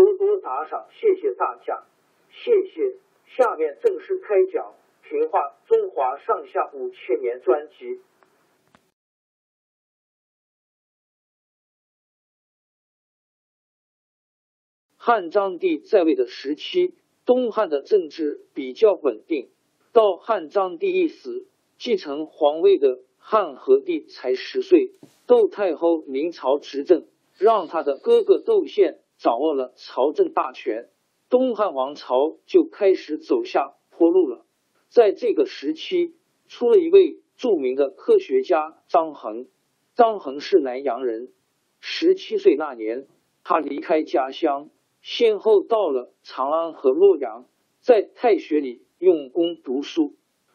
多多打赏，谢谢大家，谢谢。下面正式开讲《评话中华上下五千年》专辑。汉章帝在位的时期，东汉的政治比较稳定。到汉章帝一死，继承皇位的汉和帝才十岁，窦太后临朝执政，让他的哥哥窦宪。掌握了朝政大权，东汉王朝就开始走下坡路了。在这个时期，出了一位著名的科学家张衡。张衡是南阳人，十七岁那年，他离开家乡，先后到了长安和洛阳，在太学里用功读书。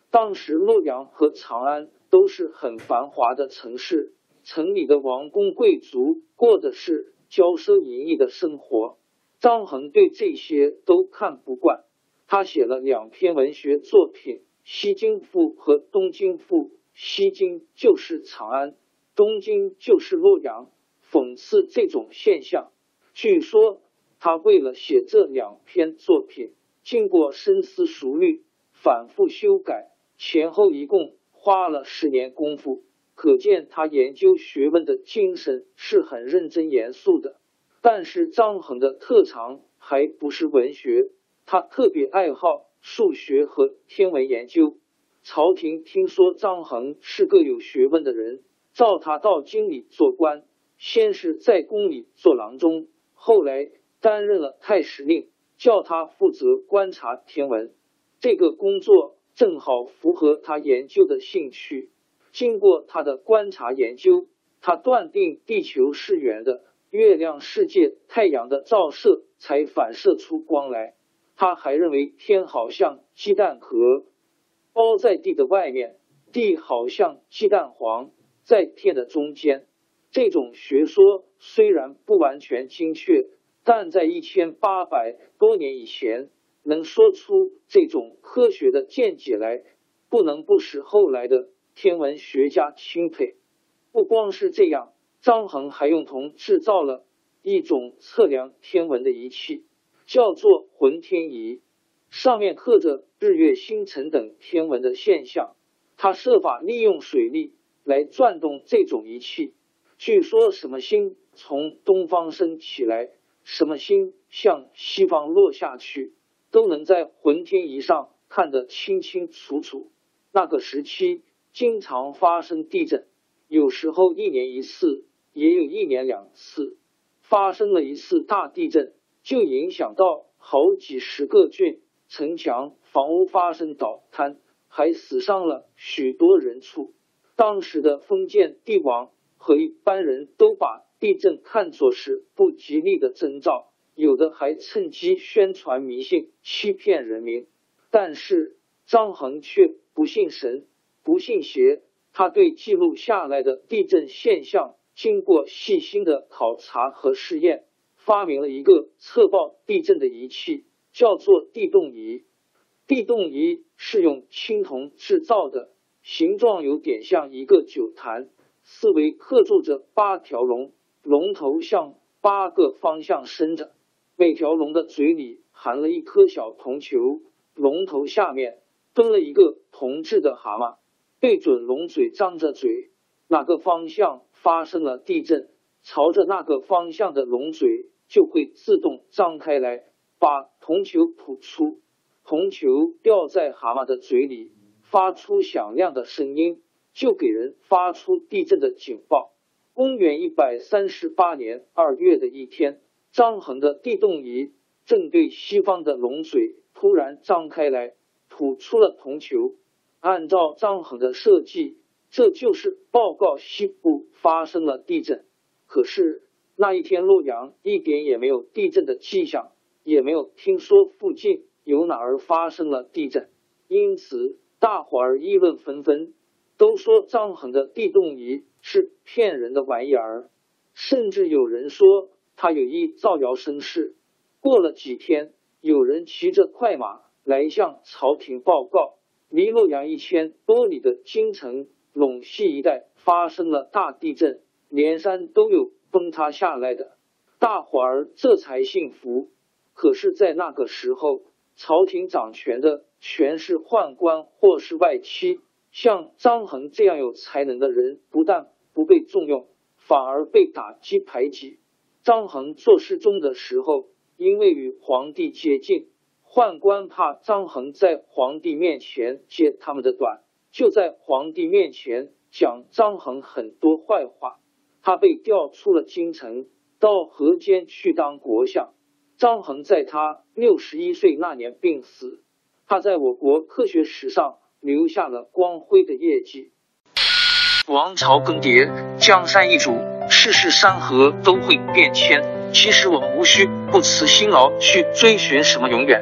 当时洛阳和长安都是很繁华的城市，城里的王公贵族过的是。骄奢淫逸的生活，张衡对这些都看不惯。他写了两篇文学作品《西京赋》和《东京赋》。西京就是长安，东京就是洛阳，讽刺这种现象。据说他为了写这两篇作品，经过深思熟虑、反复修改，前后一共花了十年功夫。可见他研究学问的精神是很认真严肃的。但是张衡的特长还不是文学，他特别爱好数学和天文研究。朝廷听说张衡是个有学问的人，召他到京里做官，先是在宫里做郎中，后来担任了太史令，叫他负责观察天文。这个工作正好符合他研究的兴趣。经过他的观察研究，他断定地球是圆的，月亮世界太阳的照射才反射出光来。他还认为天好像鸡蛋壳，包在地的外面，地好像鸡蛋黄，在天的中间。这种学说虽然不完全精确，但在一千八百多年以前，能说出这种科学的见解来，不能不使后来的。天文学家钦佩。不光是这样，张衡还用铜制造了一种测量天文的仪器，叫做浑天仪，上面刻着日月星辰等天文的现象。他设法利用水力来转动这种仪器。据说，什么星从东方升起来，什么星向西方落下去，都能在浑天仪上看得清清楚楚。那个时期。经常发生地震，有时候一年一次，也有一年两次。发生了一次大地震，就影响到好几十个郡，城墙、房屋发生倒塌，还死伤了许多人畜。当时的封建帝王和一般人都把地震看作是不吉利的征兆，有的还趁机宣传迷信，欺骗人民。但是张衡却不信神。不信邪，他对记录下来的地震现象经过细心的考察和试验，发明了一个测报地震的仪器，叫做地动仪。地动仪是用青铜制造的，形状有点像一个酒坛，四围刻铸着八条龙，龙头向八个方向伸着，每条龙的嘴里含了一颗小铜球，龙头下面蹲了一个铜制的蛤蟆，对准龙嘴张着嘴，哪个方向发生了地震，朝着那个方向的龙嘴就会自动张开来，把铜球吐出。铜球掉在蛤蟆的嘴里，发出响亮的声音，就给人发出地震的警报。公元一百三十八年二月的一天，张衡的地动仪正对西方的龙嘴突然张开来，吐出了铜球。按照张衡的设计，这就是报告西部发生了地震。可是那一天洛阳一点也没有地震的迹象，也没有听说附近。有哪儿发生了地震？因此大伙儿议论纷纷，都说张衡的地动仪是骗人的玩意儿，甚至有人说他有意造谣生事。过了几天，有人骑着快马来向朝廷报告，离洛阳一千多里的京城陇西一带发生了大地震，连山都有崩塌下来的。大伙儿这才信服。可是，在那个时候。朝廷掌权的全是宦官或是外戚，像张衡这样有才能的人，不但不被重用，反而被打击排挤。张衡做侍中的时候，因为与皇帝接近，宦官怕张衡在皇帝面前揭他们的短，就在皇帝面前讲张衡很多坏话。他被调出了京城，到河间去当国相。张衡在他六十一岁那年病死，他在我国科学史上留下了光辉的业绩。王朝更迭，江山易主，世事山河都会变迁。其实我们无需不辞辛劳去追寻什么永远，